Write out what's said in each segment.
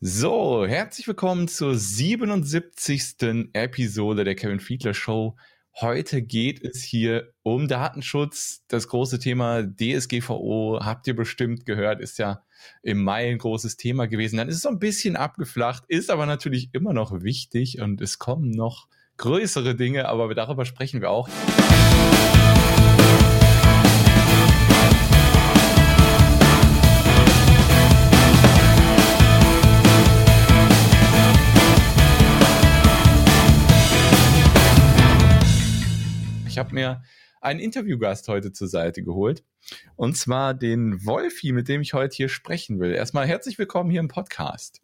So, herzlich willkommen zur 77. Episode der Kevin Fiedler Show. Heute geht es hier um Datenschutz. Das große Thema DSGVO habt ihr bestimmt gehört, ist ja im Mai ein großes Thema gewesen. Dann ist es so ein bisschen abgeflacht, ist aber natürlich immer noch wichtig und es kommen noch größere Dinge, aber darüber sprechen wir auch. Ich habe mir einen Interviewgast heute zur Seite geholt. Und zwar den Wolfi, mit dem ich heute hier sprechen will. Erstmal herzlich willkommen hier im Podcast.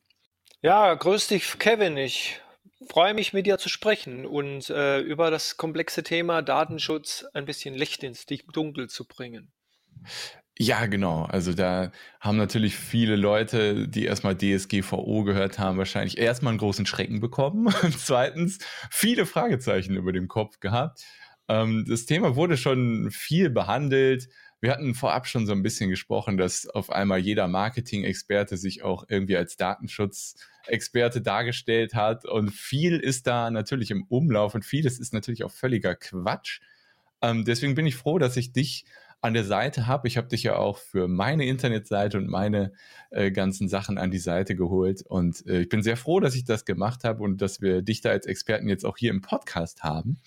Ja, grüß dich, Kevin. Ich freue mich, mit dir zu sprechen und äh, über das komplexe Thema Datenschutz ein bisschen Licht ins Dunkel zu bringen. Ja, genau. Also da haben natürlich viele Leute, die erstmal DSGVO gehört haben, wahrscheinlich erstmal einen großen Schrecken bekommen und zweitens viele Fragezeichen über dem Kopf gehabt. Ähm, das Thema wurde schon viel behandelt. Wir hatten vorab schon so ein bisschen gesprochen, dass auf einmal jeder Marketing-Experte sich auch irgendwie als Datenschutzexperte dargestellt hat. Und viel ist da natürlich im Umlauf und vieles ist natürlich auch völliger Quatsch. Ähm, deswegen bin ich froh, dass ich dich an der Seite habe. Ich habe dich ja auch für meine Internetseite und meine äh, ganzen Sachen an die Seite geholt. Und äh, ich bin sehr froh, dass ich das gemacht habe und dass wir dich da als Experten jetzt auch hier im Podcast haben.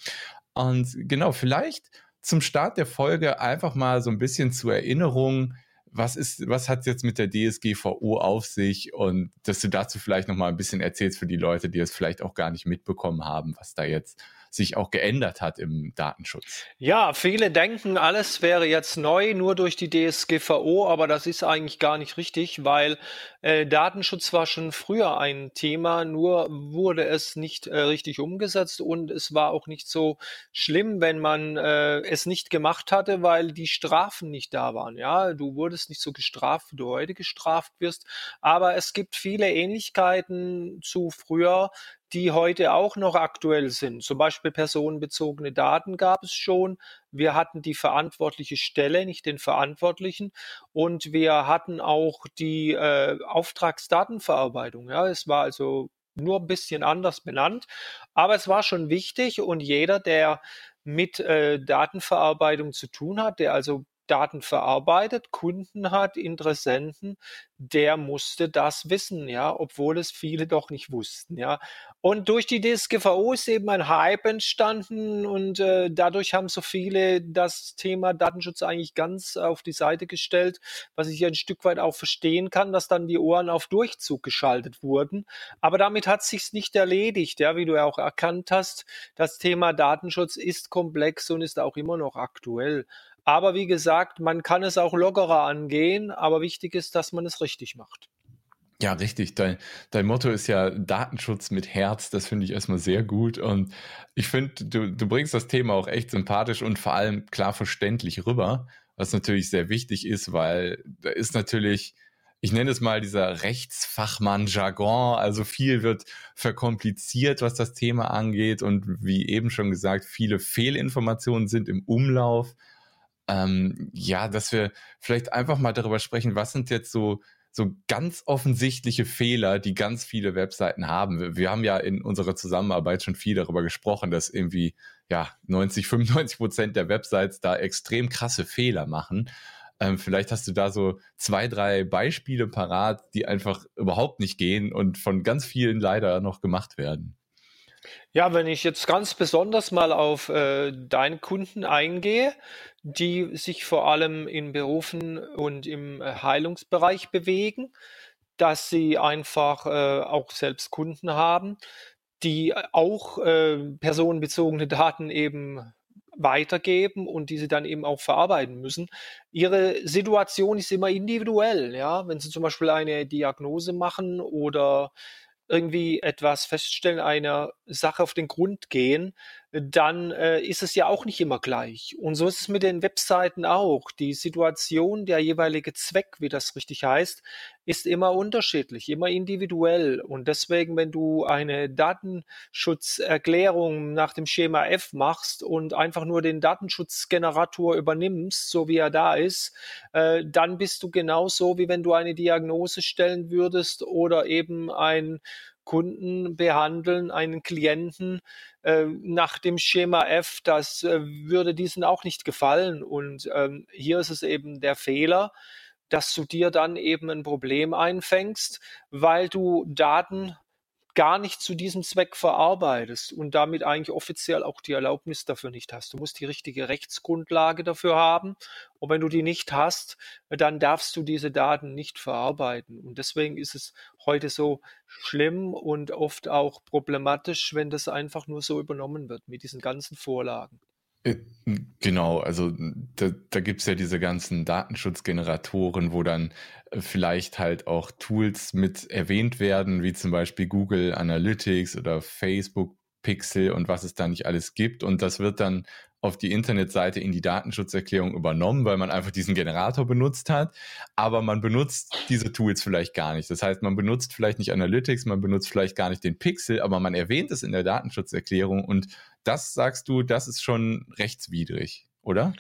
Und genau, vielleicht zum Start der Folge einfach mal so ein bisschen zur Erinnerung, was ist, was hat jetzt mit der DSGVO auf sich? Und dass du dazu vielleicht noch mal ein bisschen erzählst für die Leute, die es vielleicht auch gar nicht mitbekommen haben, was da jetzt sich auch geändert hat im Datenschutz. Ja, viele denken, alles wäre jetzt neu, nur durch die DSGVO, aber das ist eigentlich gar nicht richtig, weil äh, Datenschutz war schon früher ein Thema, nur wurde es nicht äh, richtig umgesetzt und es war auch nicht so schlimm, wenn man äh, es nicht gemacht hatte, weil die Strafen nicht da waren. Ja, du wurdest nicht so gestraft, wie du heute gestraft wirst, aber es gibt viele Ähnlichkeiten zu früher, die heute auch noch aktuell sind. Zum Beispiel personenbezogene Daten gab es schon. Wir hatten die verantwortliche Stelle, nicht den Verantwortlichen. Und wir hatten auch die äh, Auftragsdatenverarbeitung. Ja, es war also nur ein bisschen anders benannt. Aber es war schon wichtig und jeder, der mit äh, Datenverarbeitung zu tun hat, der also Daten verarbeitet, Kunden hat, Interessenten, der musste das wissen, ja, obwohl es viele doch nicht wussten, ja. Und durch die DSGVO ist eben ein Hype entstanden und äh, dadurch haben so viele das Thema Datenschutz eigentlich ganz auf die Seite gestellt, was ich ein Stück weit auch verstehen kann, dass dann die Ohren auf Durchzug geschaltet wurden. Aber damit hat sich's nicht erledigt, ja, wie du ja auch erkannt hast. Das Thema Datenschutz ist komplex und ist auch immer noch aktuell. Aber wie gesagt, man kann es auch lockerer angehen, aber wichtig ist, dass man es richtig macht. Ja, richtig. Dein, dein Motto ist ja Datenschutz mit Herz. Das finde ich erstmal sehr gut. Und ich finde, du, du bringst das Thema auch echt sympathisch und vor allem klar verständlich rüber, was natürlich sehr wichtig ist, weil da ist natürlich, ich nenne es mal dieser Rechtsfachmann-Jargon. Also viel wird verkompliziert, was das Thema angeht. Und wie eben schon gesagt, viele Fehlinformationen sind im Umlauf ähm, ja, dass wir vielleicht einfach mal darüber sprechen, was sind jetzt so so ganz offensichtliche Fehler, die ganz viele Webseiten haben. Wir, wir, haben ja in unserer Zusammenarbeit schon viel darüber gesprochen, dass irgendwie ja 90, 95 Prozent der Websites da extrem krasse Fehler machen. Ähm, vielleicht hast du da so zwei, drei Beispiele parat, die einfach überhaupt nicht gehen und von ganz vielen leider noch gemacht werden. Ja, wenn ich jetzt ganz besonders mal auf äh, deine Kunden eingehe, die sich vor allem in Berufen und im äh, Heilungsbereich bewegen, dass sie einfach äh, auch selbst Kunden haben, die auch äh, personenbezogene Daten eben weitergeben und diese dann eben auch verarbeiten müssen. Ihre Situation ist immer individuell, ja. Wenn Sie zum Beispiel eine Diagnose machen oder irgendwie etwas feststellen, einer Sache auf den Grund gehen, dann äh, ist es ja auch nicht immer gleich. Und so ist es mit den Webseiten auch. Die Situation, der jeweilige Zweck, wie das richtig heißt, ist immer unterschiedlich, immer individuell. Und deswegen, wenn du eine Datenschutzerklärung nach dem Schema F machst und einfach nur den Datenschutzgenerator übernimmst, so wie er da ist, äh, dann bist du genauso, wie wenn du eine Diagnose stellen würdest oder eben ein Kunden behandeln, einen Klienten äh, nach dem Schema F, das äh, würde diesen auch nicht gefallen. Und ähm, hier ist es eben der Fehler, dass du dir dann eben ein Problem einfängst, weil du Daten gar nicht zu diesem Zweck verarbeitest und damit eigentlich offiziell auch die Erlaubnis dafür nicht hast. Du musst die richtige Rechtsgrundlage dafür haben. Und wenn du die nicht hast, dann darfst du diese Daten nicht verarbeiten. Und deswegen ist es heute so schlimm und oft auch problematisch, wenn das einfach nur so übernommen wird mit diesen ganzen Vorlagen. Äh, genau, also da, da gibt es ja diese ganzen Datenschutzgeneratoren, wo dann äh, vielleicht halt auch Tools mit erwähnt werden, wie zum Beispiel Google Analytics oder Facebook Pixel und was es da nicht alles gibt. Und das wird dann auf die Internetseite in die Datenschutzerklärung übernommen, weil man einfach diesen Generator benutzt hat, aber man benutzt diese Tools vielleicht gar nicht. Das heißt, man benutzt vielleicht nicht Analytics, man benutzt vielleicht gar nicht den Pixel, aber man erwähnt es in der Datenschutzerklärung und das sagst du, das ist schon rechtswidrig, oder?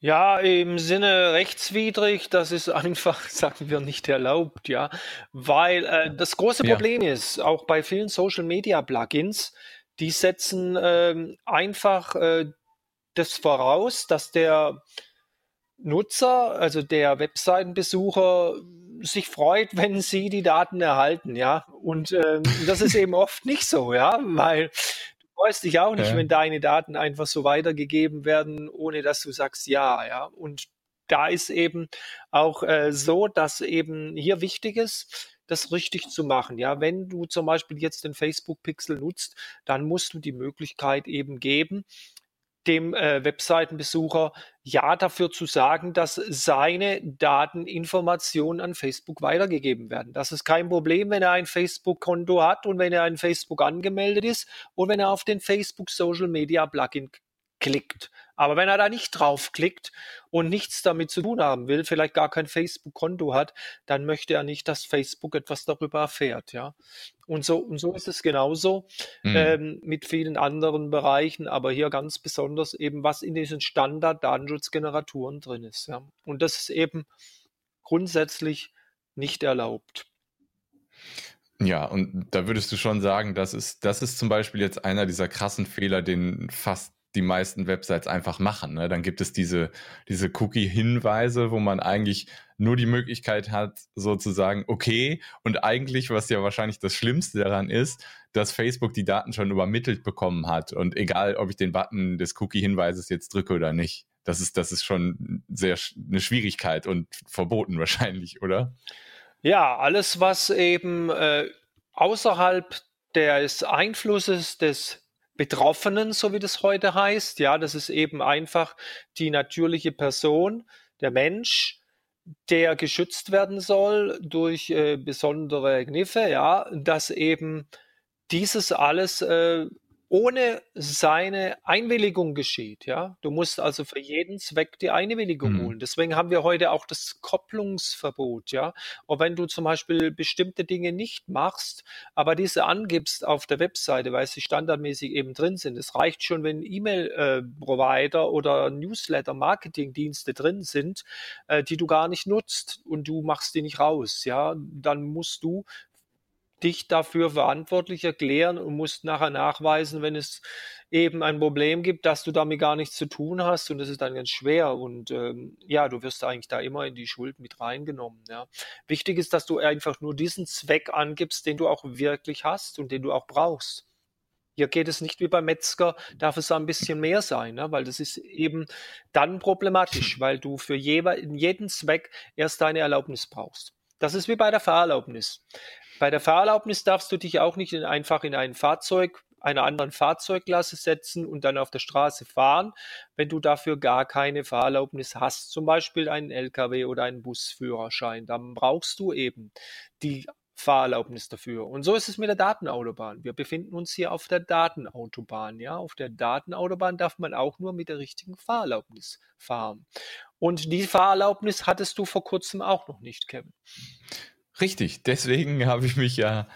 Ja, im Sinne rechtswidrig, das ist einfach, sagen wir, nicht erlaubt, ja. Weil äh, das große ja. Problem ist, auch bei vielen Social Media Plugins, die setzen äh, einfach äh, das voraus, dass der Nutzer, also der Webseitenbesucher, sich freut, wenn sie die Daten erhalten, ja. Und ähm, das ist eben oft nicht so, ja, weil du freust dich auch nicht, ja. wenn deine Daten einfach so weitergegeben werden, ohne dass du sagst ja, ja. Und da ist eben auch äh, so, dass eben hier wichtig ist, das richtig zu machen. Ja, wenn du zum Beispiel jetzt den Facebook Pixel nutzt, dann musst du die Möglichkeit eben geben, dem äh, Webseitenbesucher ja dafür zu sagen, dass seine Dateninformationen an Facebook weitergegeben werden. Das ist kein Problem, wenn er ein Facebook-Konto hat und wenn er ein Facebook angemeldet ist und wenn er auf den Facebook Social Media Plugin klickt. Aber wenn er da nicht draufklickt und nichts damit zu tun haben will, vielleicht gar kein Facebook-Konto hat, dann möchte er nicht, dass Facebook etwas darüber erfährt, ja. Und so, und so ist es genauso mhm. ähm, mit vielen anderen Bereichen, aber hier ganz besonders eben, was in diesen Standard-Datenschutzgeneratoren drin ist, ja. Und das ist eben grundsätzlich nicht erlaubt. Ja, und da würdest du schon sagen, das ist, das ist zum Beispiel jetzt einer dieser krassen Fehler, den fast die meisten Websites einfach machen. Ne? Dann gibt es diese, diese Cookie-Hinweise, wo man eigentlich nur die Möglichkeit hat, sozusagen, okay, und eigentlich, was ja wahrscheinlich das Schlimmste daran ist, dass Facebook die Daten schon übermittelt bekommen hat. Und egal, ob ich den Button des Cookie-Hinweises jetzt drücke oder nicht. Das ist, das ist schon sehr eine Schwierigkeit und verboten wahrscheinlich, oder? Ja, alles, was eben äh, außerhalb des Einflusses des Betroffenen, so wie das heute heißt. Ja, das ist eben einfach die natürliche Person, der Mensch, der geschützt werden soll durch äh, besondere Kniffe, ja, dass eben dieses alles äh, ohne seine Einwilligung geschieht. Ja, du musst also für jeden Zweck die Einwilligung mhm. holen. Deswegen haben wir heute auch das Kopplungsverbot. Ja, und wenn du zum Beispiel bestimmte Dinge nicht machst, aber diese angibst auf der Webseite, weil sie standardmäßig eben drin sind. Es reicht schon, wenn E-Mail-Provider oder Newsletter-Marketing-Dienste drin sind, äh, die du gar nicht nutzt und du machst die nicht raus. Ja, dann musst du dich dafür verantwortlich erklären und musst nachher nachweisen, wenn es eben ein Problem gibt, dass du damit gar nichts zu tun hast und das ist dann ganz schwer und ähm, ja, du wirst eigentlich da immer in die Schuld mit reingenommen. Ja. Wichtig ist, dass du einfach nur diesen Zweck angibst, den du auch wirklich hast und den du auch brauchst. Hier geht es nicht wie beim Metzger, darf es ein bisschen mehr sein, ne? weil das ist eben dann problematisch, weil du für jeden Zweck erst deine Erlaubnis brauchst. Das ist wie bei der Fahrerlaubnis. Bei der Fahrerlaubnis darfst du dich auch nicht in, einfach in ein Fahrzeug einer anderen Fahrzeugklasse setzen und dann auf der Straße fahren, wenn du dafür gar keine Fahrerlaubnis hast, zum Beispiel einen LKW oder einen Busführerschein. Dann brauchst du eben die Fahrerlaubnis dafür. Und so ist es mit der Datenautobahn. Wir befinden uns hier auf der Datenautobahn. Ja, auf der Datenautobahn darf man auch nur mit der richtigen Fahrerlaubnis fahren. Und die Fahrerlaubnis hattest du vor kurzem auch noch nicht, Kevin. Richtig, deswegen habe ich mich ja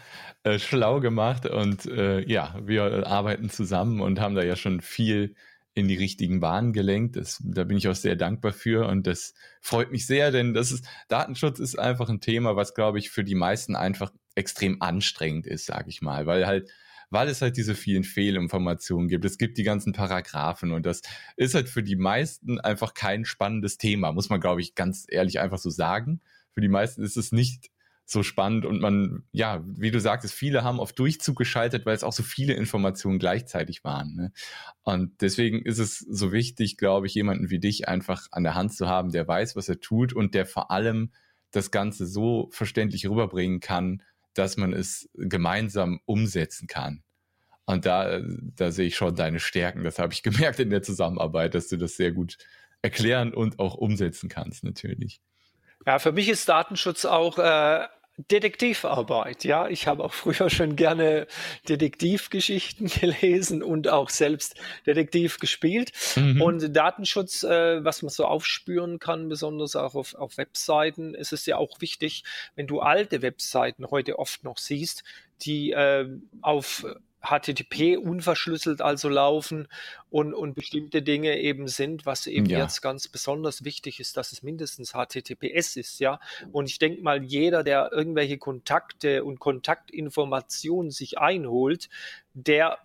äh, schlau gemacht und äh, ja, wir arbeiten zusammen und haben da ja schon viel in die richtigen Bahnen gelenkt. Das, da bin ich auch sehr dankbar für und das freut mich sehr, denn das ist, Datenschutz ist einfach ein Thema, was, glaube ich, für die meisten einfach extrem anstrengend ist, sage ich mal, weil halt weil es halt diese vielen Fehlinformationen gibt. Es gibt die ganzen Paragraphen und das ist halt für die meisten einfach kein spannendes Thema, muss man, glaube ich, ganz ehrlich einfach so sagen. Für die meisten ist es nicht so spannend und man, ja, wie du sagtest, viele haben auf Durchzug geschaltet, weil es auch so viele Informationen gleichzeitig waren. Ne? Und deswegen ist es so wichtig, glaube ich, jemanden wie dich einfach an der Hand zu haben, der weiß, was er tut und der vor allem das Ganze so verständlich rüberbringen kann, dass man es gemeinsam umsetzen kann. Und da, da sehe ich schon deine Stärken. Das habe ich gemerkt in der Zusammenarbeit, dass du das sehr gut erklären und auch umsetzen kannst, natürlich. Ja, für mich ist Datenschutz auch äh, Detektivarbeit, ja. Ich habe auch früher schon gerne Detektivgeschichten gelesen und auch selbst Detektiv gespielt. Mhm. Und Datenschutz, äh, was man so aufspüren kann, besonders auch auf, auf Webseiten, ist es ja auch wichtig, wenn du alte Webseiten heute oft noch siehst, die äh, auf HTTP unverschlüsselt also laufen und, und bestimmte Dinge eben sind, was eben ja. jetzt ganz besonders wichtig ist, dass es mindestens HTTPS ist, ja. Und ich denke mal, jeder, der irgendwelche Kontakte und Kontaktinformationen sich einholt, der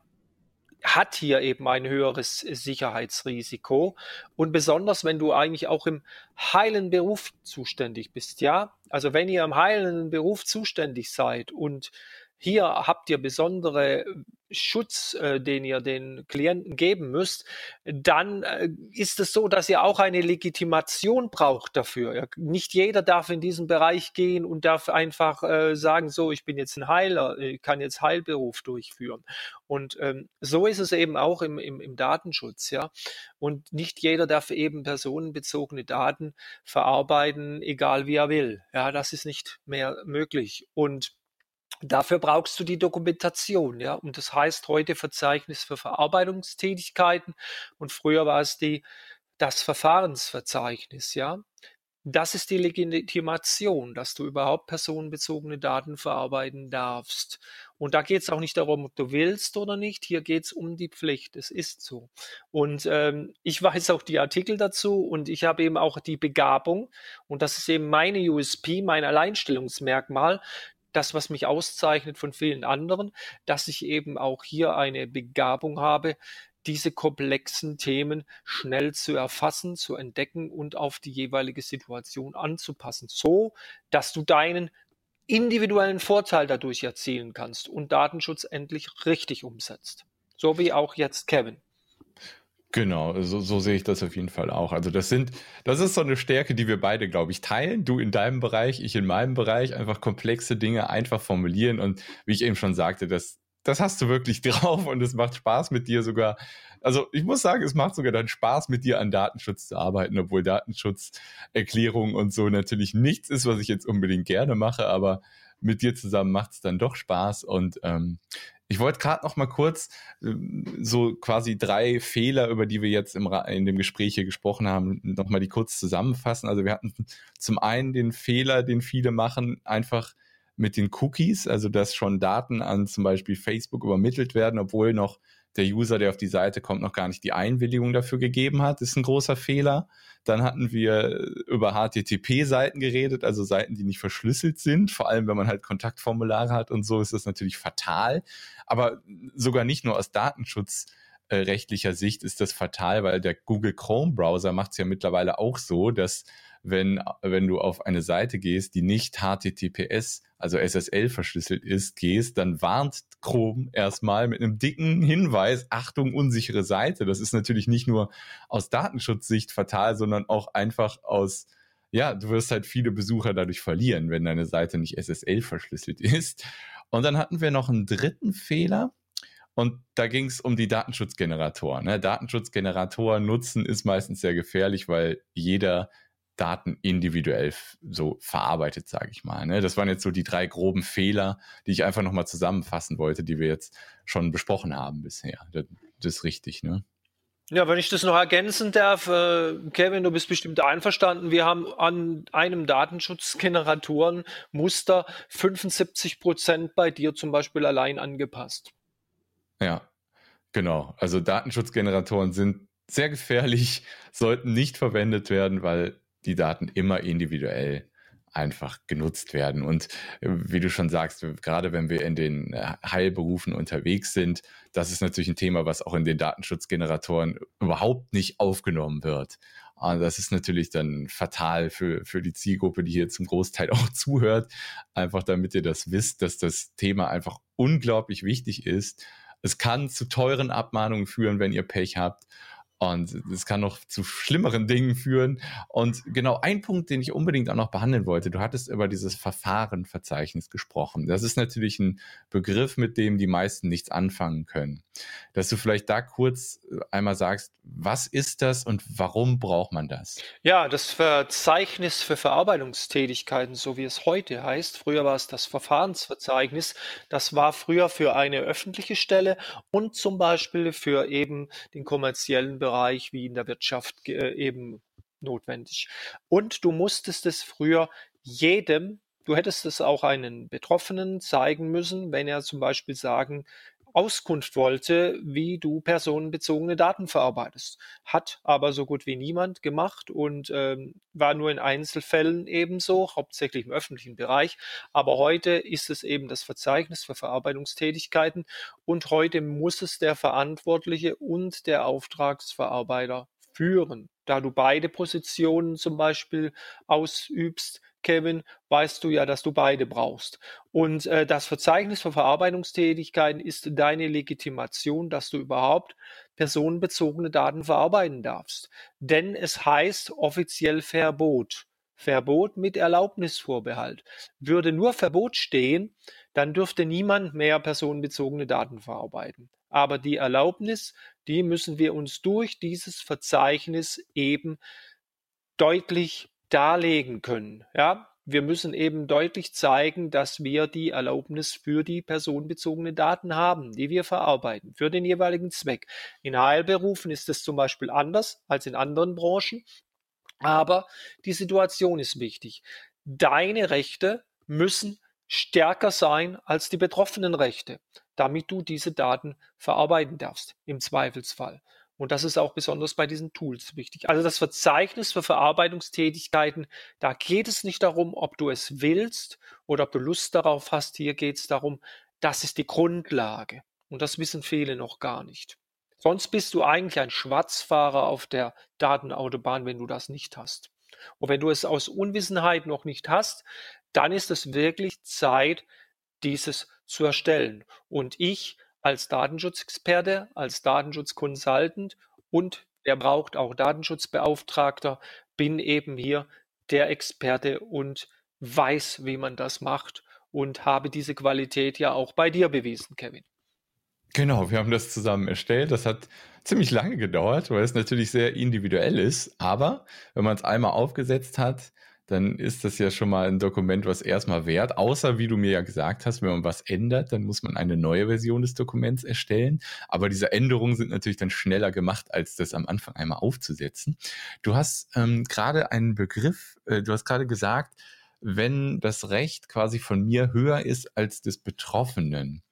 hat hier eben ein höheres Sicherheitsrisiko. Und besonders, wenn du eigentlich auch im heilen Beruf zuständig bist, ja. Also wenn ihr im heilen Beruf zuständig seid und hier habt ihr besondere Schutz, äh, den ihr den Klienten geben müsst, dann äh, ist es so, dass ihr auch eine Legitimation braucht dafür. Nicht jeder darf in diesen Bereich gehen und darf einfach äh, sagen, so, ich bin jetzt ein Heiler, ich kann jetzt Heilberuf durchführen. Und ähm, so ist es eben auch im, im, im Datenschutz, ja. Und nicht jeder darf eben personenbezogene Daten verarbeiten, egal wie er will. Ja, das ist nicht mehr möglich. Und Dafür brauchst du die Dokumentation, ja. Und das heißt heute Verzeichnis für Verarbeitungstätigkeiten und früher war es die, das Verfahrensverzeichnis, ja. Das ist die Legitimation, dass du überhaupt personenbezogene Daten verarbeiten darfst. Und da geht es auch nicht darum, ob du willst oder nicht. Hier geht es um die Pflicht. Es ist so. Und ähm, ich weiß auch die Artikel dazu und ich habe eben auch die Begabung. Und das ist eben meine USP, mein Alleinstellungsmerkmal, das, was mich auszeichnet von vielen anderen, dass ich eben auch hier eine Begabung habe, diese komplexen Themen schnell zu erfassen, zu entdecken und auf die jeweilige Situation anzupassen, so dass du deinen individuellen Vorteil dadurch erzielen kannst und Datenschutz endlich richtig umsetzt. So wie auch jetzt Kevin. Genau, so, so sehe ich das auf jeden Fall auch. Also das sind, das ist so eine Stärke, die wir beide, glaube ich, teilen. Du in deinem Bereich, ich in meinem Bereich, einfach komplexe Dinge einfach formulieren und wie ich eben schon sagte, das, das hast du wirklich drauf und es macht Spaß mit dir sogar. Also ich muss sagen, es macht sogar dann Spaß mit dir an Datenschutz zu arbeiten, obwohl Datenschutzerklärung und so natürlich nichts ist, was ich jetzt unbedingt gerne mache, aber mit dir zusammen macht es dann doch Spaß und ähm, ich wollte gerade noch mal kurz ähm, so quasi drei Fehler, über die wir jetzt im, in dem Gespräch hier gesprochen haben, noch mal die kurz zusammenfassen. Also wir hatten zum einen den Fehler, den viele machen, einfach mit den Cookies, also dass schon Daten an zum Beispiel Facebook übermittelt werden, obwohl noch der User, der auf die Seite kommt, noch gar nicht die Einwilligung dafür gegeben hat, ist ein großer Fehler. Dann hatten wir über HTTP-Seiten geredet, also Seiten, die nicht verschlüsselt sind. Vor allem, wenn man halt Kontaktformulare hat und so, ist das natürlich fatal. Aber sogar nicht nur aus datenschutzrechtlicher Sicht ist das fatal, weil der Google Chrome Browser macht es ja mittlerweile auch so, dass wenn, wenn du auf eine Seite gehst, die nicht HTTPS, also SSL verschlüsselt ist, gehst, dann warnt Chrome erstmal mit einem dicken Hinweis, Achtung, unsichere Seite. Das ist natürlich nicht nur aus Datenschutzsicht fatal, sondern auch einfach aus, ja, du wirst halt viele Besucher dadurch verlieren, wenn deine Seite nicht SSL verschlüsselt ist. Und dann hatten wir noch einen dritten Fehler. Und da ging es um die Datenschutzgeneratoren. Ne? Datenschutzgeneratoren nutzen ist meistens sehr gefährlich, weil jeder Daten individuell so verarbeitet, sage ich mal. Ne? Das waren jetzt so die drei groben Fehler, die ich einfach nochmal zusammenfassen wollte, die wir jetzt schon besprochen haben bisher. Das, das ist richtig, ne? Ja, wenn ich das noch ergänzen darf, äh, Kevin, du bist bestimmt einverstanden. Wir haben an einem Datenschutzgeneratorenmuster 75 Prozent bei dir zum Beispiel allein angepasst. Ja, genau. Also Datenschutzgeneratoren sind sehr gefährlich, sollten nicht verwendet werden, weil die Daten immer individuell einfach genutzt werden. Und äh, wie du schon sagst, gerade wenn wir in den äh, Heilberufen unterwegs sind, das ist natürlich ein Thema, was auch in den Datenschutzgeneratoren überhaupt nicht aufgenommen wird. Und das ist natürlich dann fatal für, für die Zielgruppe, die hier zum Großteil auch zuhört. Einfach damit ihr das wisst, dass das Thema einfach unglaublich wichtig ist. Es kann zu teuren Abmahnungen führen, wenn ihr Pech habt. Und es kann noch zu schlimmeren Dingen führen. Und genau ein Punkt, den ich unbedingt auch noch behandeln wollte, du hattest über dieses Verfahrenverzeichnis gesprochen. Das ist natürlich ein Begriff, mit dem die meisten nichts anfangen können. Dass du vielleicht da kurz einmal sagst, was ist das und warum braucht man das? Ja, das Verzeichnis für Verarbeitungstätigkeiten, so wie es heute heißt, früher war es das Verfahrensverzeichnis, das war früher für eine öffentliche Stelle und zum Beispiel für eben den kommerziellen Bereich Bereich wie in der Wirtschaft äh, eben notwendig. Und du musstest es früher jedem, du hättest es auch einen Betroffenen zeigen müssen, wenn er zum Beispiel sagen, Auskunft wollte, wie du personenbezogene Daten verarbeitest. Hat aber so gut wie niemand gemacht und ähm, war nur in Einzelfällen ebenso, hauptsächlich im öffentlichen Bereich. Aber heute ist es eben das Verzeichnis für Verarbeitungstätigkeiten und heute muss es der Verantwortliche und der Auftragsverarbeiter führen. Da du beide Positionen zum Beispiel ausübst, Kevin, weißt du ja, dass du beide brauchst. Und äh, das Verzeichnis für Verarbeitungstätigkeiten ist deine Legitimation, dass du überhaupt personenbezogene Daten verarbeiten darfst. Denn es heißt offiziell Verbot. Verbot mit Erlaubnisvorbehalt. Würde nur Verbot stehen, dann dürfte niemand mehr personenbezogene Daten verarbeiten. Aber die Erlaubnis, die müssen wir uns durch dieses Verzeichnis eben deutlich darlegen können. Ja, wir müssen eben deutlich zeigen, dass wir die Erlaubnis für die personenbezogenen Daten haben, die wir verarbeiten, für den jeweiligen Zweck. In Heilberufen ist es zum Beispiel anders als in anderen Branchen, aber die Situation ist wichtig. Deine Rechte müssen stärker sein als die betroffenen Rechte, damit du diese Daten verarbeiten darfst, im Zweifelsfall. Und das ist auch besonders bei diesen Tools wichtig. Also das Verzeichnis für Verarbeitungstätigkeiten, da geht es nicht darum, ob du es willst oder ob du Lust darauf hast. Hier geht es darum, das ist die Grundlage. Und das wissen viele noch gar nicht. Sonst bist du eigentlich ein Schwarzfahrer auf der Datenautobahn, wenn du das nicht hast. Und wenn du es aus Unwissenheit noch nicht hast, dann ist es wirklich Zeit, dieses zu erstellen. Und ich als Datenschutzexperte, als Datenschutzconsultant und der braucht auch Datenschutzbeauftragter, bin eben hier der Experte und weiß, wie man das macht und habe diese Qualität ja auch bei dir bewiesen, Kevin. Genau, wir haben das zusammen erstellt. Das hat ziemlich lange gedauert, weil es natürlich sehr individuell ist. Aber wenn man es einmal aufgesetzt hat, dann ist das ja schon mal ein Dokument, was erstmal wert. Außer, wie du mir ja gesagt hast, wenn man was ändert, dann muss man eine neue Version des Dokuments erstellen. Aber diese Änderungen sind natürlich dann schneller gemacht, als das am Anfang einmal aufzusetzen. Du hast ähm, gerade einen Begriff, äh, du hast gerade gesagt, wenn das Recht quasi von mir höher ist als des Betroffenen.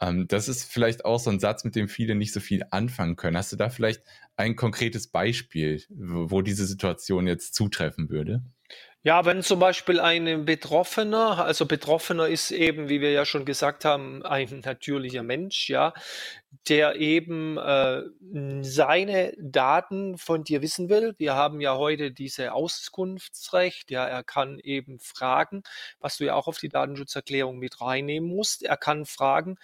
Ähm, das ist vielleicht auch so ein Satz, mit dem viele nicht so viel anfangen können. Hast du da vielleicht ein konkretes Beispiel, wo, wo diese Situation jetzt zutreffen würde? Ja, wenn zum Beispiel ein Betroffener, also Betroffener ist eben, wie wir ja schon gesagt haben, ein natürlicher Mensch, ja, der eben äh, seine Daten von dir wissen will. Wir haben ja heute diese Auskunftsrecht, ja, er kann eben fragen, was du ja auch auf die Datenschutzerklärung mit reinnehmen musst. Er kann fragen,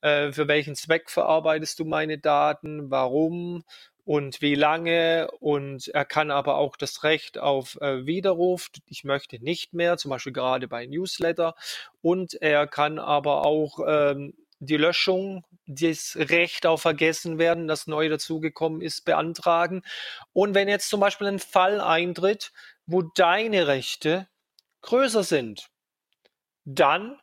äh, für welchen Zweck verarbeitest du meine Daten, warum, und wie lange. Und er kann aber auch das Recht auf äh, Widerruf, ich möchte nicht mehr, zum Beispiel gerade bei Newsletter. Und er kann aber auch ähm, die Löschung, das Recht auf Vergessen werden, das neu dazugekommen ist, beantragen. Und wenn jetzt zum Beispiel ein Fall eintritt, wo deine Rechte größer sind, dann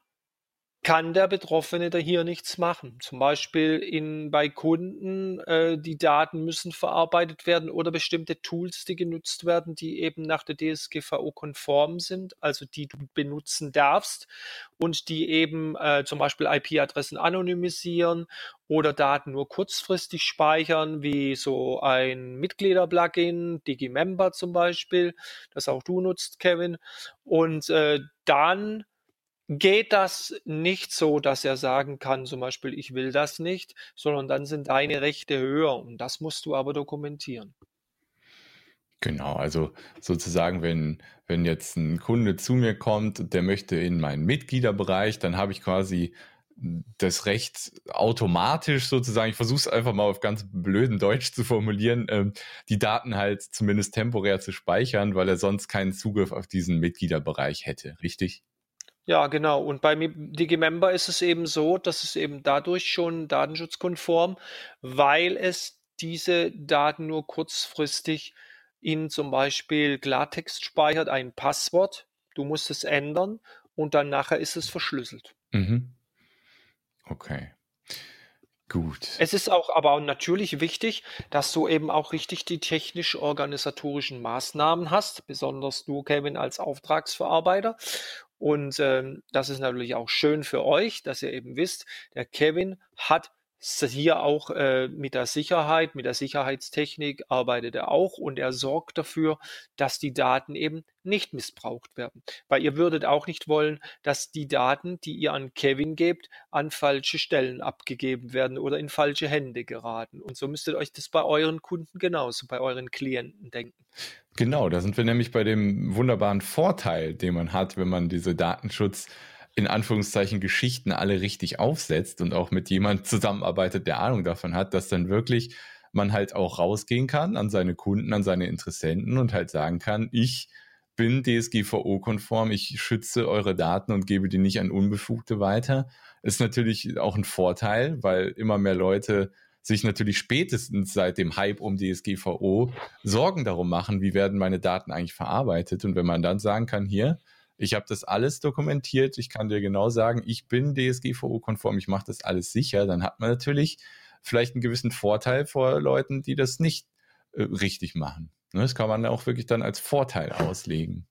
kann der Betroffene da hier nichts machen. Zum Beispiel in, bei Kunden, äh, die Daten müssen verarbeitet werden oder bestimmte Tools, die genutzt werden, die eben nach der DSGVO konform sind, also die du benutzen darfst und die eben äh, zum Beispiel IP-Adressen anonymisieren oder Daten nur kurzfristig speichern, wie so ein Mitglieder-Plugin, Digimember zum Beispiel, das auch du nutzt, Kevin. Und äh, dann geht das nicht so, dass er sagen kann, zum Beispiel, ich will das nicht, sondern dann sind deine Rechte höher und das musst du aber dokumentieren. Genau, also sozusagen, wenn, wenn jetzt ein Kunde zu mir kommt, der möchte in meinen Mitgliederbereich, dann habe ich quasi das Recht automatisch sozusagen, ich versuche es einfach mal auf ganz blöden Deutsch zu formulieren, ähm, die Daten halt zumindest temporär zu speichern, weil er sonst keinen Zugriff auf diesen Mitgliederbereich hätte, richtig? Ja, genau. Und bei Digimember ist es eben so, dass es eben dadurch schon datenschutzkonform, weil es diese Daten nur kurzfristig in zum Beispiel Klartext speichert, ein Passwort. Du musst es ändern und dann nachher ist es verschlüsselt. Mhm. Okay. Gut. Es ist auch aber auch natürlich wichtig, dass du eben auch richtig die technisch-organisatorischen Maßnahmen hast, besonders du, Kevin, als Auftragsverarbeiter. Und ähm, das ist natürlich auch schön für euch, dass ihr eben wisst, der Kevin hat hier auch äh, mit der Sicherheit, mit der Sicherheitstechnik arbeitet er auch und er sorgt dafür, dass die Daten eben nicht missbraucht werden. Weil ihr würdet auch nicht wollen, dass die Daten, die ihr an Kevin gebt, an falsche Stellen abgegeben werden oder in falsche Hände geraten. Und so müsstet euch das bei euren Kunden genauso, bei euren Klienten denken. Genau, da sind wir nämlich bei dem wunderbaren Vorteil, den man hat, wenn man diese Datenschutz in Anführungszeichen Geschichten alle richtig aufsetzt und auch mit jemand zusammenarbeitet, der Ahnung davon hat, dass dann wirklich man halt auch rausgehen kann an seine Kunden, an seine Interessenten und halt sagen kann, ich bin DSGVO-konform, ich schütze eure Daten und gebe die nicht an Unbefugte weiter. Ist natürlich auch ein Vorteil, weil immer mehr Leute sich natürlich spätestens seit dem Hype um DSGVO Sorgen darum machen, wie werden meine Daten eigentlich verarbeitet. Und wenn man dann sagen kann, hier, ich habe das alles dokumentiert. Ich kann dir genau sagen, ich bin DSGVO-konform, ich mache das alles sicher. Dann hat man natürlich vielleicht einen gewissen Vorteil vor Leuten, die das nicht äh, richtig machen. Ne, das kann man auch wirklich dann als Vorteil auslegen.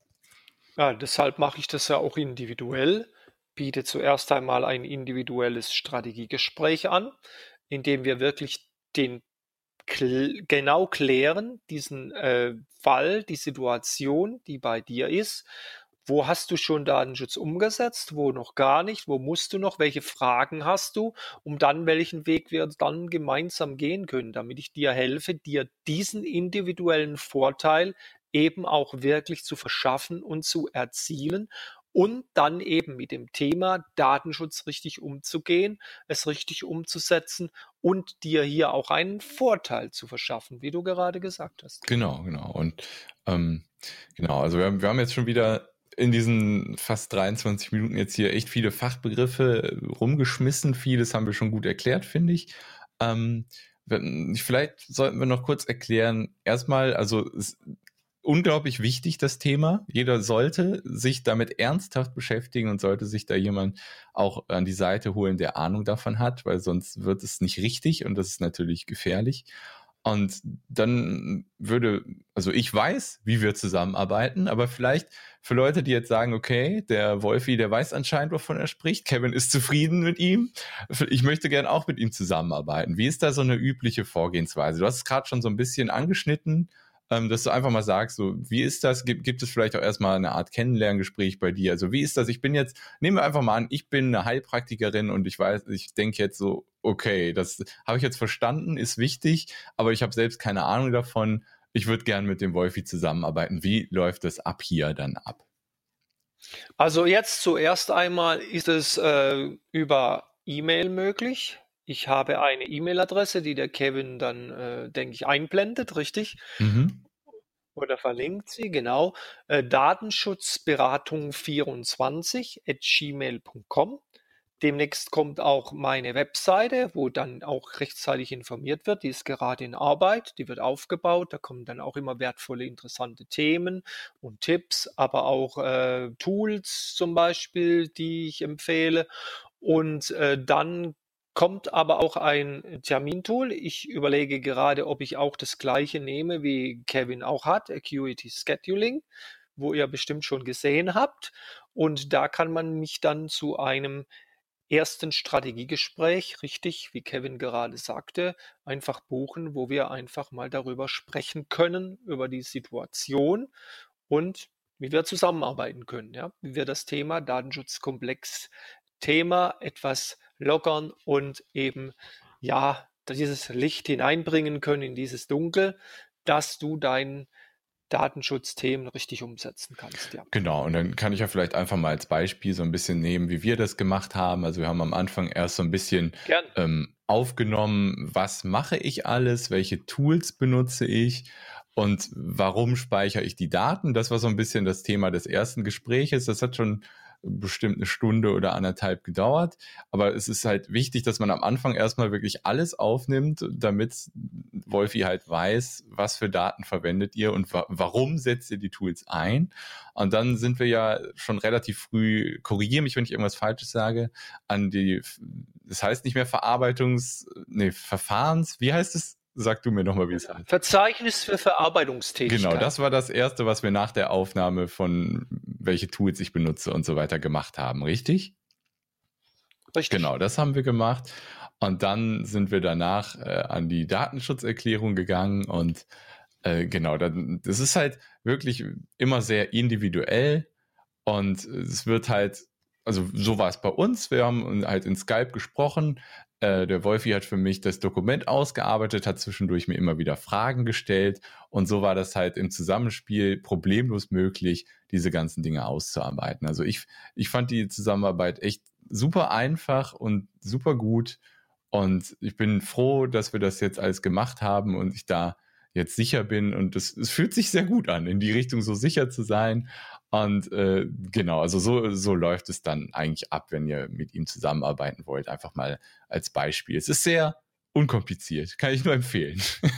Ja, deshalb mache ich das ja auch individuell. Biete zuerst einmal ein individuelles Strategiegespräch an, in dem wir wirklich den kl genau klären, diesen äh, Fall, die Situation, die bei dir ist wo hast du schon Datenschutz umgesetzt? Wo noch gar nicht? Wo musst du noch? Welche Fragen hast du? Um dann, welchen Weg wir dann gemeinsam gehen können, damit ich dir helfe, dir diesen individuellen Vorteil eben auch wirklich zu verschaffen und zu erzielen und dann eben mit dem Thema Datenschutz richtig umzugehen, es richtig umzusetzen und dir hier auch einen Vorteil zu verschaffen, wie du gerade gesagt hast. Genau, genau. Und ähm, genau, also wir wir haben jetzt schon wieder in diesen fast 23 Minuten jetzt hier echt viele Fachbegriffe rumgeschmissen. Vieles haben wir schon gut erklärt, finde ich. Ähm, vielleicht sollten wir noch kurz erklären, erstmal, also unglaublich wichtig, das Thema. Jeder sollte sich damit ernsthaft beschäftigen und sollte sich da jemand auch an die Seite holen, der Ahnung davon hat, weil sonst wird es nicht richtig und das ist natürlich gefährlich. Und dann würde, also ich weiß, wie wir zusammenarbeiten, aber vielleicht für Leute, die jetzt sagen, okay, der Wolfi, der weiß anscheinend, wovon er spricht, Kevin ist zufrieden mit ihm, ich möchte gern auch mit ihm zusammenarbeiten. Wie ist da so eine übliche Vorgehensweise? Du hast es gerade schon so ein bisschen angeschnitten, ähm, dass du einfach mal sagst, so, wie ist das? Gibt, gibt es vielleicht auch erstmal eine Art Kennenlerngespräch bei dir? Also, wie ist das? Ich bin jetzt, nehmen wir einfach mal an, ich bin eine Heilpraktikerin und ich weiß, ich denke jetzt so, okay, das habe ich jetzt verstanden, ist wichtig, aber ich habe selbst keine Ahnung davon. Ich würde gern mit dem Wolfi zusammenarbeiten. Wie läuft das ab hier dann ab? Also jetzt zuerst einmal ist es äh, über E-Mail möglich. Ich habe eine E-Mail-Adresse, die der Kevin dann, äh, denke ich, einblendet, richtig? Mhm. Oder verlinkt sie, genau. Äh, Datenschutzberatung24 at gmail.com. Demnächst kommt auch meine Webseite, wo dann auch rechtzeitig informiert wird. Die ist gerade in Arbeit, die wird aufgebaut. Da kommen dann auch immer wertvolle, interessante Themen und Tipps, aber auch äh, Tools zum Beispiel, die ich empfehle. Und äh, dann kommt aber auch ein Termintool. Ich überlege gerade, ob ich auch das gleiche nehme, wie Kevin auch hat, Acuity Scheduling, wo ihr bestimmt schon gesehen habt. Und da kann man mich dann zu einem ersten Strategiegespräch, richtig, wie Kevin gerade sagte, einfach buchen, wo wir einfach mal darüber sprechen können, über die Situation und wie wir zusammenarbeiten können, ja, wie wir das Thema Datenschutzkomplex Thema etwas lockern und eben ja dieses Licht hineinbringen können in dieses Dunkel, dass du dein Datenschutzthemen richtig umsetzen kannst. Ja. Genau, und dann kann ich ja vielleicht einfach mal als Beispiel so ein bisschen nehmen, wie wir das gemacht haben. Also wir haben am Anfang erst so ein bisschen ähm, aufgenommen, was mache ich alles, welche Tools benutze ich und warum speichere ich die Daten. Das war so ein bisschen das Thema des ersten Gespräches. Das hat schon bestimmt eine Stunde oder anderthalb gedauert. Aber es ist halt wichtig, dass man am Anfang erstmal wirklich alles aufnimmt, damit Wolfi halt weiß, was für Daten verwendet ihr und wa warum setzt ihr die Tools ein. Und dann sind wir ja schon relativ früh, korrigiere mich, wenn ich irgendwas Falsches sage, an die, das heißt nicht mehr Verarbeitungs, nee, Verfahrens, wie heißt es? Sag du mir nochmal, wie es heißt. Verzeichnis für Verarbeitungstätigkeit. Genau, das war das Erste, was wir nach der Aufnahme von welche Tools ich benutze und so weiter gemacht haben, richtig? Richtig. Genau, das haben wir gemacht. Und dann sind wir danach äh, an die Datenschutzerklärung gegangen und äh, genau, dann, das ist halt wirklich immer sehr individuell und es wird halt, also so war es bei uns, wir haben halt in Skype gesprochen, äh, der Wolfi hat für mich das Dokument ausgearbeitet, hat zwischendurch mir immer wieder Fragen gestellt und so war das halt im Zusammenspiel problemlos möglich, diese ganzen Dinge auszuarbeiten. Also ich, ich fand die Zusammenarbeit echt super einfach und super gut und ich bin froh, dass wir das jetzt alles gemacht haben und ich da jetzt sicher bin und es, es fühlt sich sehr gut an, in die Richtung so sicher zu sein und äh, genau, also so, so läuft es dann eigentlich ab, wenn ihr mit ihm zusammenarbeiten wollt. Einfach mal als Beispiel. Es ist sehr unkompliziert, kann ich nur empfehlen.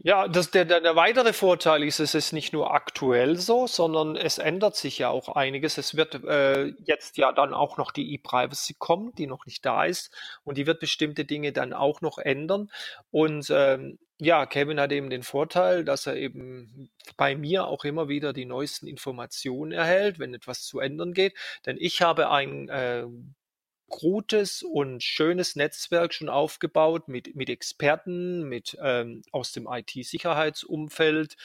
Ja, das, der, der, weitere Vorteil ist, es ist nicht nur aktuell so, sondern es ändert sich ja auch einiges. Es wird äh, jetzt ja dann auch noch die E-Privacy kommen, die noch nicht da ist und die wird bestimmte Dinge dann auch noch ändern. Und ähm, ja, Kevin hat eben den Vorteil, dass er eben bei mir auch immer wieder die neuesten Informationen erhält, wenn etwas zu ändern geht. Denn ich habe ein äh, gutes und schönes Netzwerk schon aufgebaut mit, mit Experten, mit ähm, aus dem IT-Sicherheitsumfeld,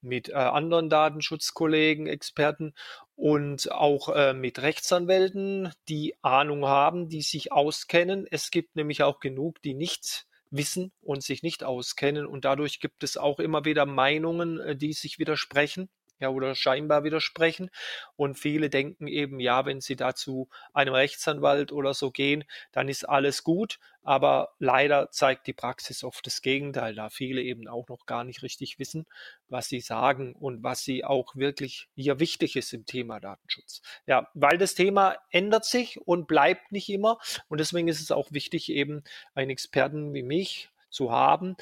mit äh, anderen Datenschutzkollegen, Experten und auch äh, mit Rechtsanwälten, die Ahnung haben, die sich auskennen. Es gibt nämlich auch genug, die nichts wissen und sich nicht auskennen. Und dadurch gibt es auch immer wieder Meinungen, äh, die sich widersprechen ja, oder scheinbar widersprechen. Und viele denken eben, ja, wenn sie dazu einem Rechtsanwalt oder so gehen, dann ist alles gut. Aber leider zeigt die Praxis oft das Gegenteil, da viele eben auch noch gar nicht richtig wissen, was sie sagen und was sie auch wirklich hier wichtig ist im Thema Datenschutz. Ja, weil das Thema ändert sich und bleibt nicht immer. Und deswegen ist es auch wichtig, eben einen Experten wie mich zu haben,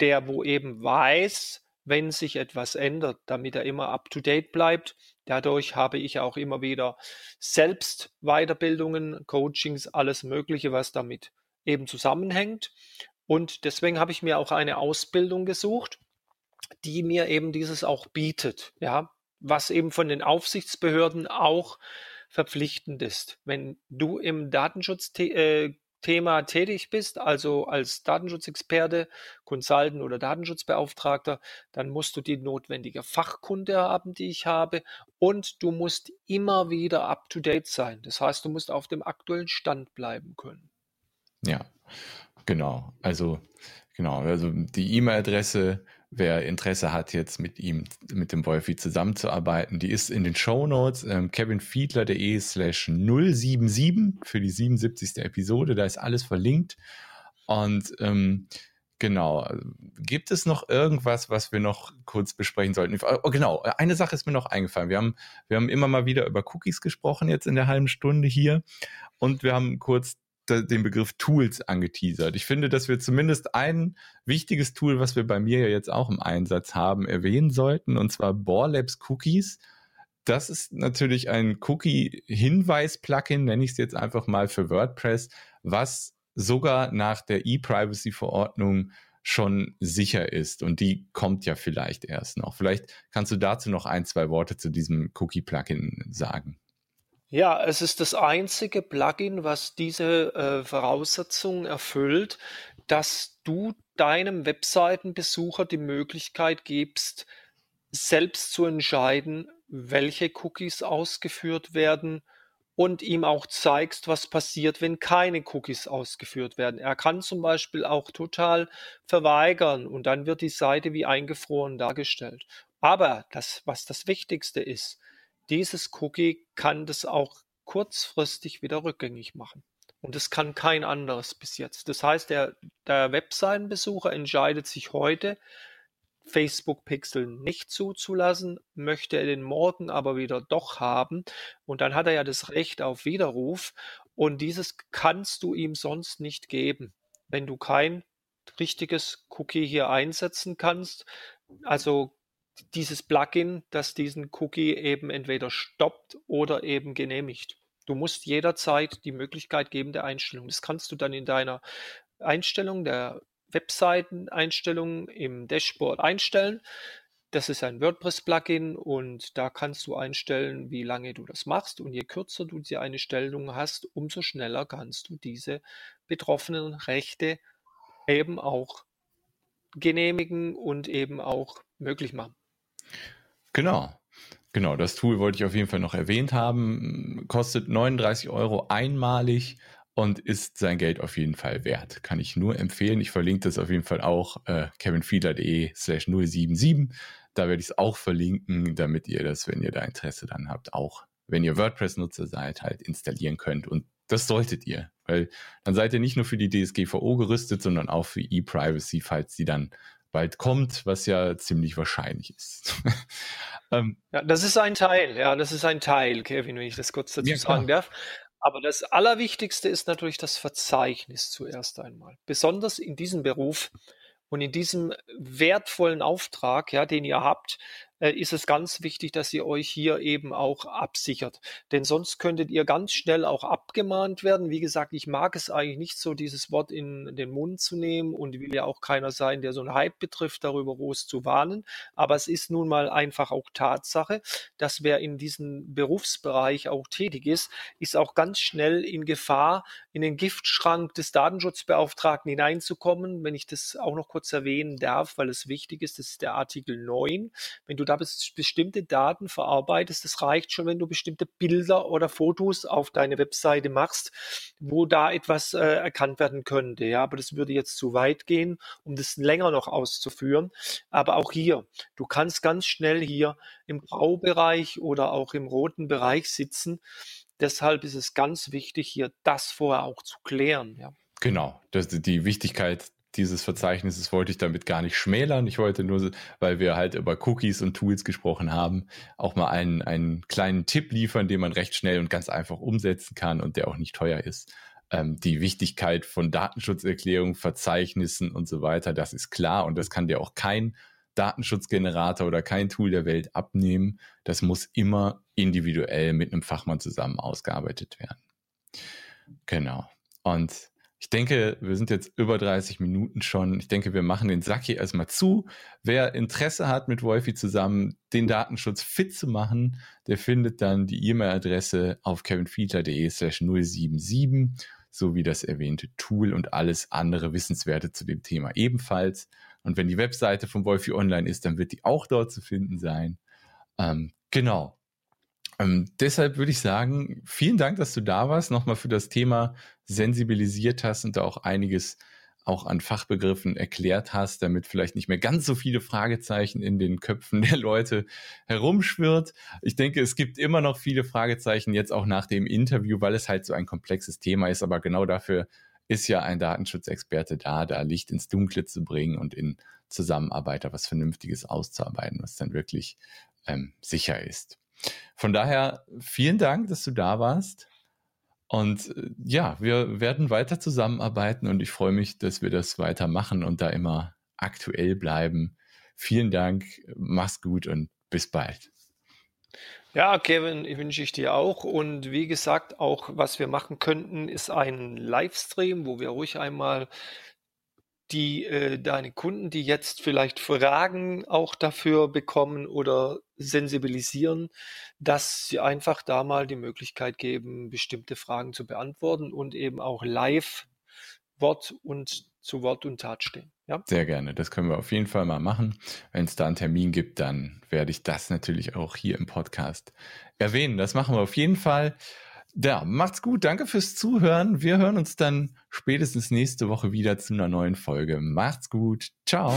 der wo eben weiß, wenn sich etwas ändert, damit er immer up-to-date bleibt. Dadurch habe ich auch immer wieder selbst Weiterbildungen, Coachings, alles Mögliche, was damit eben zusammenhängt. Und deswegen habe ich mir auch eine Ausbildung gesucht, die mir eben dieses auch bietet, ja, was eben von den Aufsichtsbehörden auch verpflichtend ist. Wenn du im Datenschutz äh, Thema tätig bist, also als Datenschutzexperte, Consultant oder Datenschutzbeauftragter, dann musst du die notwendige Fachkunde haben, die ich habe, und du musst immer wieder up-to-date sein. Das heißt, du musst auf dem aktuellen Stand bleiben können. Ja, genau. Also, genau. Also die E-Mail-Adresse wer Interesse hat, jetzt mit ihm, mit dem Wolfi zusammenzuarbeiten, die ist in den Show Notes ähm, kevinfiedler.de slash 077 für die 77. Episode. Da ist alles verlinkt. Und ähm, Genau. Gibt es noch irgendwas, was wir noch kurz besprechen sollten? Oh, genau. Eine Sache ist mir noch eingefallen. Wir haben, wir haben immer mal wieder über Cookies gesprochen jetzt in der halben Stunde hier und wir haben kurz den Begriff Tools angeteasert. Ich finde, dass wir zumindest ein wichtiges Tool, was wir bei mir ja jetzt auch im Einsatz haben, erwähnen sollten, und zwar Borlabs Cookies. Das ist natürlich ein Cookie-Hinweis-Plugin, nenne ich es jetzt einfach mal für WordPress, was sogar nach der E-Privacy-Verordnung schon sicher ist. Und die kommt ja vielleicht erst noch. Vielleicht kannst du dazu noch ein, zwei Worte zu diesem Cookie-Plugin sagen. Ja, es ist das einzige Plugin, was diese äh, Voraussetzungen erfüllt, dass du deinem Webseitenbesucher die Möglichkeit gibst, selbst zu entscheiden, welche Cookies ausgeführt werden und ihm auch zeigst, was passiert, wenn keine Cookies ausgeführt werden. Er kann zum Beispiel auch total verweigern und dann wird die Seite wie eingefroren dargestellt. Aber das, was das Wichtigste ist, dieses Cookie kann das auch kurzfristig wieder rückgängig machen. Und das kann kein anderes bis jetzt. Das heißt, der, der Webseitenbesucher entscheidet sich heute, Facebook Pixel nicht zuzulassen, möchte er den morgen aber wieder doch haben und dann hat er ja das Recht auf Widerruf und dieses kannst du ihm sonst nicht geben, wenn du kein richtiges Cookie hier einsetzen kannst. Also dieses Plugin, das diesen Cookie eben entweder stoppt oder eben genehmigt. Du musst jederzeit die Möglichkeit geben der Einstellung. Das kannst du dann in deiner Einstellung der Webseiteneinstellungen im Dashboard einstellen. Das ist ein WordPress-Plugin und da kannst du einstellen, wie lange du das machst. Und je kürzer du die Einstellungen hast, umso schneller kannst du diese betroffenen Rechte eben auch genehmigen und eben auch möglich machen. Genau. Genau, das Tool wollte ich auf jeden Fall noch erwähnt haben. Kostet 39 Euro einmalig und ist sein Geld auf jeden Fall wert. Kann ich nur empfehlen. Ich verlinke das auf jeden Fall auch äh, kevinfiedler.de slash 077. Da werde ich es auch verlinken, damit ihr das, wenn ihr da Interesse dann habt, auch, wenn ihr WordPress-Nutzer seid, halt installieren könnt. Und das solltet ihr, weil dann seid ihr nicht nur für die DSGVO gerüstet, sondern auch für E-Privacy, falls sie dann bald kommt, was ja ziemlich wahrscheinlich ist. ähm, ja, das ist ein Teil, ja, das ist ein Teil, Kevin, wenn ich das kurz dazu ja, sagen darf. Aber das Allerwichtigste ist natürlich das Verzeichnis zuerst einmal. Besonders in diesem Beruf und in diesem wertvollen Auftrag, ja, den ihr habt, ist es ganz wichtig, dass ihr euch hier eben auch absichert. Denn sonst könntet ihr ganz schnell auch abgemahnt werden. Wie gesagt, ich mag es eigentlich nicht so, dieses Wort in den Mund zu nehmen und will ja auch keiner sein, der so einen Hype betrifft, darüber groß zu warnen. Aber es ist nun mal einfach auch Tatsache, dass wer in diesem Berufsbereich auch tätig ist, ist auch ganz schnell in Gefahr, in den Giftschrank des Datenschutzbeauftragten hineinzukommen. Wenn ich das auch noch kurz erwähnen darf, weil es wichtig ist, das ist der Artikel 9. Wenn du da bestimmte Daten verarbeitest. Das reicht schon, wenn du bestimmte Bilder oder Fotos auf deine Webseite machst, wo da etwas äh, erkannt werden könnte. Ja, aber das würde jetzt zu weit gehen, um das länger noch auszuführen. Aber auch hier, du kannst ganz schnell hier im Graubereich oder auch im roten Bereich sitzen. Deshalb ist es ganz wichtig, hier das vorher auch zu klären. Ja. Genau, das, die Wichtigkeit dieses Verzeichnisses wollte ich damit gar nicht schmälern. Ich wollte nur, weil wir halt über Cookies und Tools gesprochen haben, auch mal einen, einen kleinen Tipp liefern, den man recht schnell und ganz einfach umsetzen kann und der auch nicht teuer ist. Ähm, die Wichtigkeit von Datenschutzerklärungen, Verzeichnissen und so weiter, das ist klar und das kann dir auch kein Datenschutzgenerator oder kein Tool der Welt abnehmen. Das muss immer individuell mit einem Fachmann zusammen ausgearbeitet werden. Genau. Und ich denke, wir sind jetzt über 30 Minuten schon. Ich denke, wir machen den Sack hier erstmal zu. Wer Interesse hat, mit Wolfi zusammen den Datenschutz fit zu machen, der findet dann die E-Mail-Adresse auf kevinfiedler.de slash 077 sowie das erwähnte Tool und alles andere Wissenswerte zu dem Thema ebenfalls. Und wenn die Webseite von Wolfi online ist, dann wird die auch dort zu finden sein. Ähm, genau. Ähm, deshalb würde ich sagen, vielen Dank, dass du da warst, nochmal für das Thema sensibilisiert hast und da auch einiges auch an Fachbegriffen erklärt hast, damit vielleicht nicht mehr ganz so viele Fragezeichen in den Köpfen der Leute herumschwirrt. Ich denke, es gibt immer noch viele Fragezeichen jetzt auch nach dem Interview, weil es halt so ein komplexes Thema ist, aber genau dafür ist ja ein Datenschutzexperte da, da Licht ins Dunkle zu bringen und in Zusammenarbeit was Vernünftiges auszuarbeiten, was dann wirklich ähm, sicher ist. Von daher vielen Dank, dass du da warst. Und äh, ja, wir werden weiter zusammenarbeiten und ich freue mich, dass wir das weitermachen und da immer aktuell bleiben. Vielen Dank, mach's gut und bis bald. Ja, Kevin, wünsche ich dir auch. Und wie gesagt, auch was wir machen könnten, ist ein Livestream, wo wir ruhig einmal die äh, deine Kunden, die jetzt vielleicht Fragen auch dafür bekommen oder sensibilisieren, dass sie einfach da mal die Möglichkeit geben, bestimmte Fragen zu beantworten und eben auch live Wort und zu Wort und Tat stehen. Ja? Sehr gerne. Das können wir auf jeden Fall mal machen. Wenn es da einen Termin gibt, dann werde ich das natürlich auch hier im Podcast erwähnen. Das machen wir auf jeden Fall. Ja, macht's gut. Danke fürs Zuhören. Wir hören uns dann spätestens nächste Woche wieder zu einer neuen Folge. Macht's gut. Ciao.